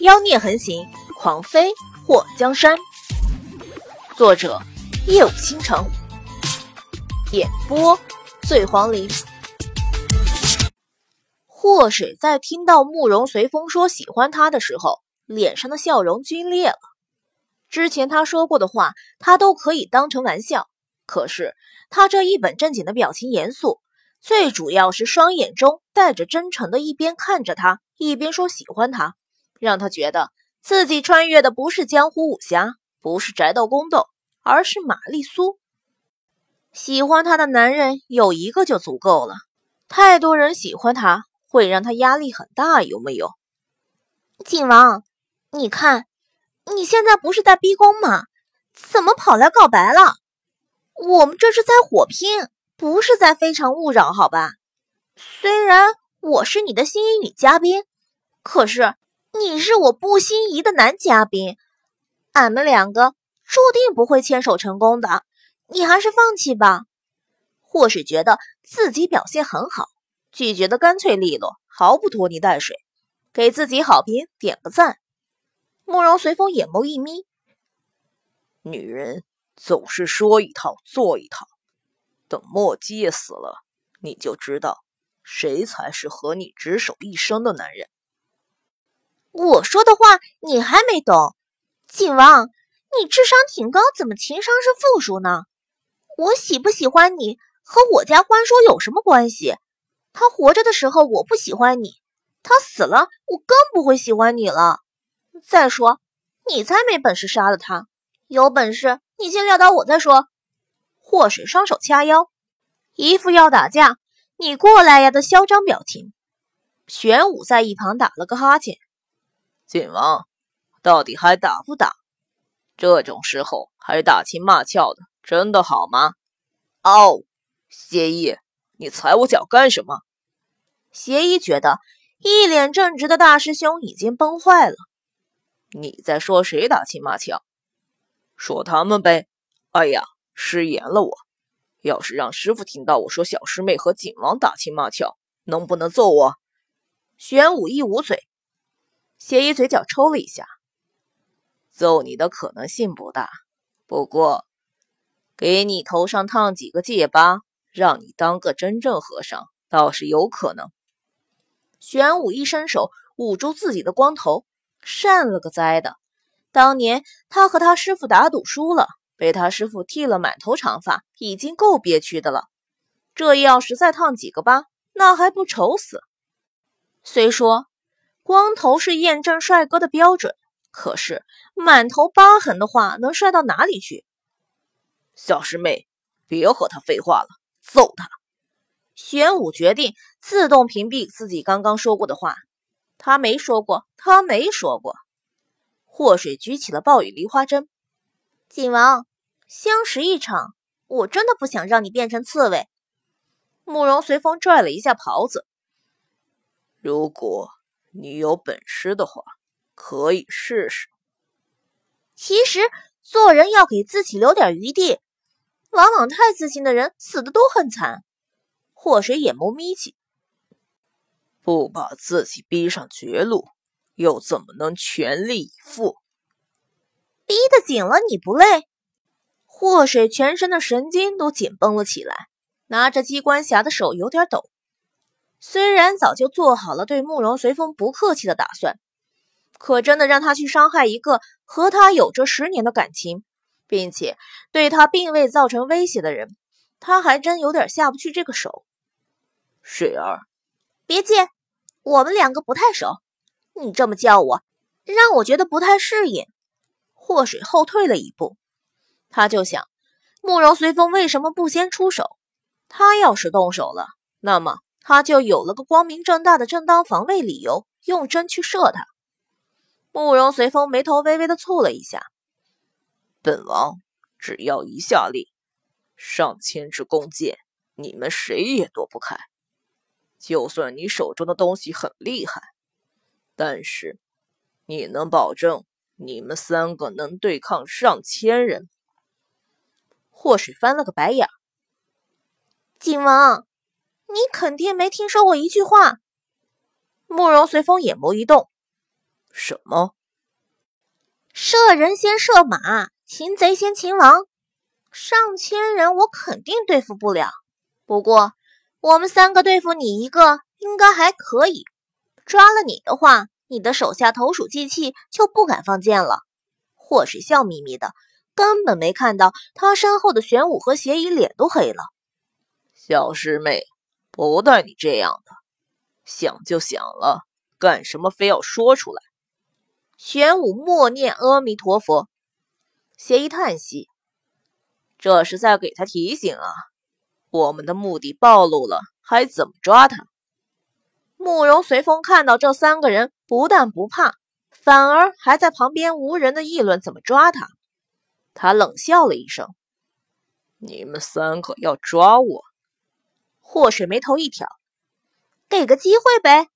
妖孽横行，狂飞祸江山。作者：夜舞倾城，演播：醉黄林。祸水在听到慕容随风说喜欢他的时候，脸上的笑容皲裂了。之前他说过的话，他都可以当成玩笑，可是他这一本正经的表情严肃，最主要是双眼中带着真诚的，一边看着他，一边说喜欢他，让他觉得自己穿越的不是江湖武侠，不是宅斗宫斗，而是玛丽苏。喜欢他的男人有一个就足够了，太多人喜欢他会让他压力很大，有没有？景王，你看。你现在不是在逼宫吗？怎么跑来告白了？我们这是在火拼，不是在非诚勿扰，好吧？虽然我是你的心仪女嘉宾，可是你是我不心仪的男嘉宾，俺们两个注定不会牵手成功的。你还是放弃吧。或是觉得自己表现很好，拒绝的干脆利落，毫不拖泥带水，给自己好评，点个赞。慕容随风眼眸一眯，女人总是说一套做一套，等莫姬也死了，你就知道谁才是和你执手一生的男人。我说的话你还没懂，景王，你智商挺高，怎么情商是负数呢？我喜不喜欢你和我家欢叔有什么关系？他活着的时候我不喜欢你，他死了我更不会喜欢你了。再说，你才没本事杀了他。有本事你先撂倒我再说。祸水双手掐腰，一副要打架，你过来呀的嚣张表情。玄武在一旁打了个哈欠。景王，到底还打不打？这种时候还打情骂俏的，真的好吗？哦，邪医，你踩我脚干什么？邪医觉得一脸正直的大师兄已经崩坏了。你在说谁打情骂俏？说他们呗。哎呀，失言了我。要是让师傅听到我说小师妹和景王打情骂俏，能不能揍我？玄武一捂嘴，邪医嘴角抽了一下。揍你的可能性不大，不过给你头上烫几个戒疤，让你当个真正和尚，倒是有可能。玄武一伸手捂住自己的光头。善了个哉的！当年他和他师傅打赌输了，被他师傅剃了满头长发，已经够憋屈的了。这要是再烫几个疤，那还不丑死？虽说光头是验证帅哥的标准，可是满头疤痕的话，能帅到哪里去？小师妹，别和他废话了，揍他！玄武决定自动屏蔽自己刚刚说过的话。他没说过，他没说过。祸水举起了暴雨梨花针，景王，相识一场，我真的不想让你变成刺猬。慕容随风拽了一下袍子，如果你有本事的话，可以试试。其实做人要给自己留点余地，往往太自信的人死的都很惨。祸水眼眸眯起。不把自己逼上绝路，又怎么能全力以赴？逼得紧了，你不累？祸水全身的神经都紧绷了起来，拿着机关匣的手有点抖。虽然早就做好了对慕容随风不客气的打算，可真的让他去伤害一个和他有着十年的感情，并且对他并未造成威胁的人，他还真有点下不去这个手。水儿，别介。我们两个不太熟，你这么叫我，让我觉得不太适应。祸水后退了一步，他就想，慕容随风为什么不先出手？他要是动手了，那么他就有了个光明正大的正当防卫理由，用针去射他。慕容随风眉头微微的蹙了一下，本王只要一下令，上千支弓箭，你们谁也躲不开。就算你手中的东西很厉害，但是你能保证你们三个能对抗上千人？祸水翻了个白眼。景王，你肯定没听说过一句话。慕容随风眼眸一动，什么？射人先射马，擒贼先擒王。上千人我肯定对付不了，不过我们三个对付你一个应该还可以。抓了你的话，你的手下投鼠忌器就不敢放箭了。祸水笑眯眯的，根本没看到他身后的玄武和邪医脸都黑了。小师妹，不带你这样的，想就想了，干什么非要说出来？玄武默念阿弥陀佛，邪医叹息。这是在给他提醒啊！我们的目的暴露了，还怎么抓他？慕容随风看到这三个人，不但不怕，反而还在旁边无人的议论怎么抓他。他冷笑了一声：“你们三个要抓我？”祸水眉头一挑：“给个机会呗。”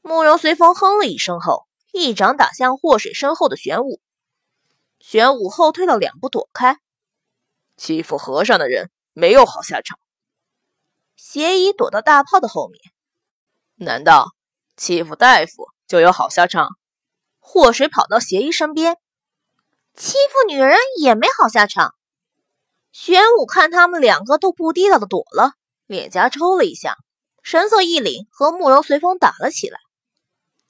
慕容随风哼了一声后，一掌打向祸水身后的玄武。玄武后退了两步，躲开。欺负和尚的人没有好下场。邪医躲到大炮的后面。难道欺负大夫就有好下场？祸水跑到邪医身边。欺负女人也没好下场。玄武看他们两个都不地道的躲了，脸颊抽了一下，神色一凛，和慕容随风打了起来。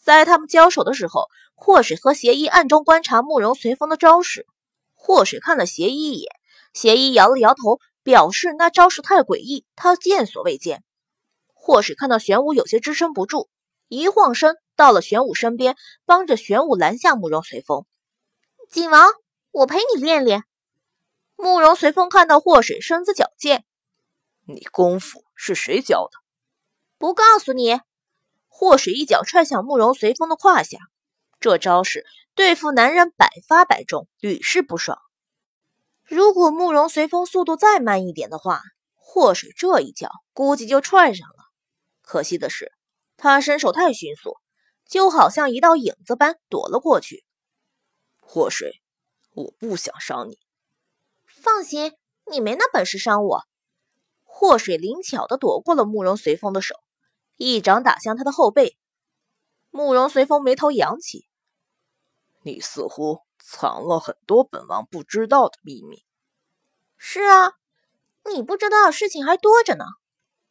在他们交手的时候，祸水和邪医暗中观察慕容随风的招式。祸水看了邪医一眼。邪医摇了摇头，表示那招式太诡异，他见所未见。祸水看到玄武有些支撑不住，一晃身到了玄武身边，帮着玄武拦下慕容随风。景王，我陪你练练。慕容随风看到祸水身子矫健，你功夫是谁教的？不告诉你。祸水一脚踹向慕容随风的胯下，这招式对付男人百发百中，屡试不爽。如果慕容随风速度再慢一点的话，祸水这一脚估计就踹上了。可惜的是，他身手太迅速，就好像一道影子般躲了过去。祸水，我不想伤你。放心，你没那本事伤我。祸水灵巧地躲过了慕容随风的手，一掌打向他的后背。慕容随风眉头扬起，你似乎。藏了很多本王不知道的秘密。是啊，你不知道的事情还多着呢。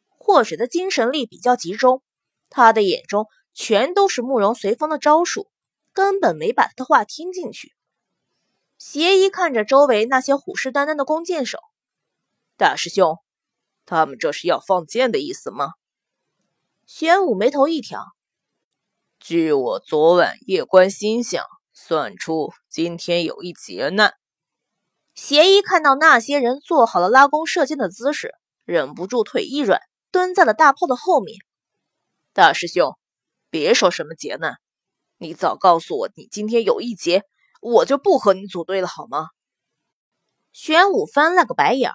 祸水的精神力比较集中，他的眼中全都是慕容随风的招数，根本没把他的话听进去。邪医看着周围那些虎视眈眈的弓箭手，大师兄，他们这是要放箭的意思吗？玄武眉头一挑，据我昨晚夜观星象。算出今天有一劫难。邪医看到那些人做好了拉弓射箭的姿势，忍不住腿一软，蹲在了大炮的后面。大师兄，别说什么劫难，你早告诉我你今天有一劫，我就不和你组队了，好吗？玄武翻了个白眼。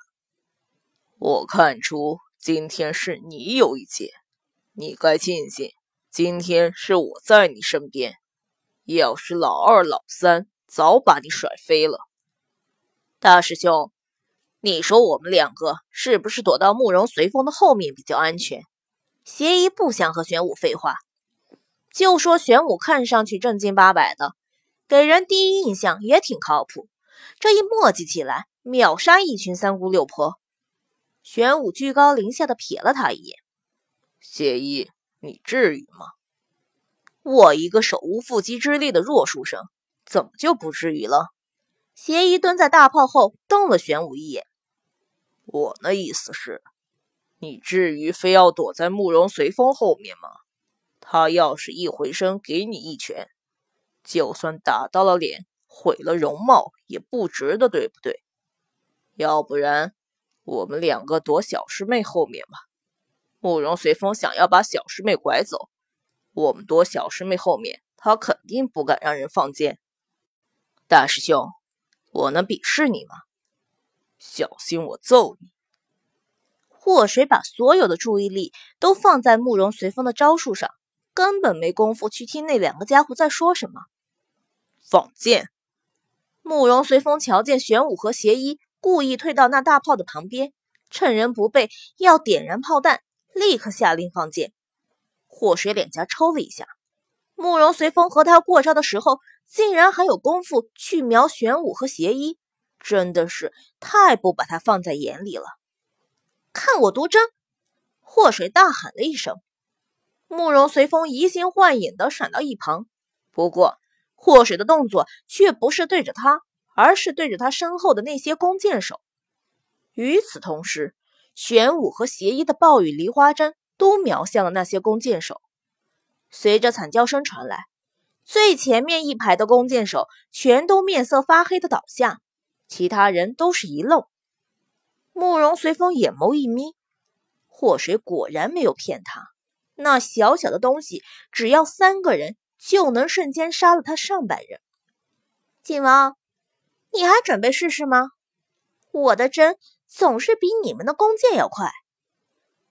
我看出今天是你有一劫，你该庆幸今天是我在你身边。要是老二、老三早把你甩飞了。大师兄，你说我们两个是不是躲到慕容随风的后面比较安全？邪医不想和玄武废话，就说玄武看上去正经八百的，给人第一印象也挺靠谱。这一磨叽起来，秒杀一群三姑六婆。玄武居高临下的瞥了他一眼：“邪医，你至于吗？”我一个手无缚鸡之力的弱书生，怎么就不至于了？邪医蹲在大炮后，瞪了玄武一眼。我的意思是，你至于非要躲在慕容随风后面吗？他要是一回身给你一拳，就算打到了脸，毁了容貌，也不值得，对不对？要不然，我们两个躲小师妹后面吧。慕容随风想要把小师妹拐走。我们躲小师妹后面，他肯定不敢让人放箭。大师兄，我能鄙视你吗？小心我揍你！祸水把所有的注意力都放在慕容随风的招数上，根本没工夫去听那两个家伙在说什么。放箭！慕容随风瞧见玄武和邪医故意退到那大炮的旁边，趁人不备要点燃炮弹，立刻下令放箭。祸水脸颊抽了一下，慕容随风和他过招的时候，竟然还有功夫去瞄玄武和邪医，真的是太不把他放在眼里了。看我毒针！祸水大喊了一声，慕容随风移形换影的闪到一旁。不过，祸水的动作却不是对着他，而是对着他身后的那些弓箭手。与此同时，玄武和邪医的暴雨梨花针都瞄向了那些弓箭手。随着惨叫声传来，最前面一排的弓箭手全都面色发黑的倒下，其他人都是一愣。慕容随风眼眸一眯，祸水果然没有骗他，那小小的东西只要三个人就能瞬间杀了他上百人。晋王，你还准备试试吗？我的针总是比你们的弓箭要快。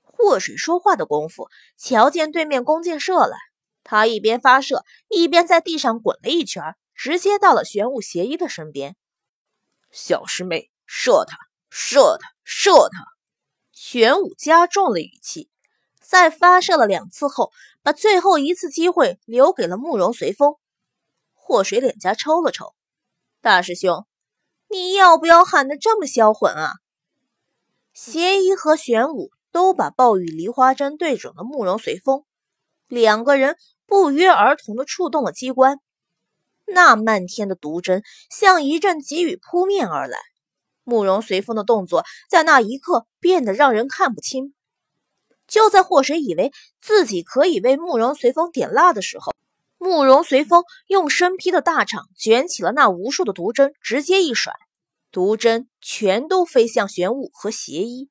祸水说话的功夫，瞧见对面弓箭射来。他一边发射，一边在地上滚了一圈，直接到了玄武邪医的身边。小师妹，射他，射他，射他！玄武加重了语气，在发射了两次后，把最后一次机会留给了慕容随风。祸水脸颊抽了抽，大师兄，你要不要喊得这么销魂啊？邪医和玄武都把暴雨梨花针对准了慕容随风，两个人。不约而同的触动了机关，那漫天的毒针像一阵急雨扑面而来。慕容随风的动作在那一刻变得让人看不清。就在祸水以为自己可以为慕容随风点蜡的时候，慕容随风用身披的大氅卷起了那无数的毒针，直接一甩，毒针全都飞向玄武和邪医。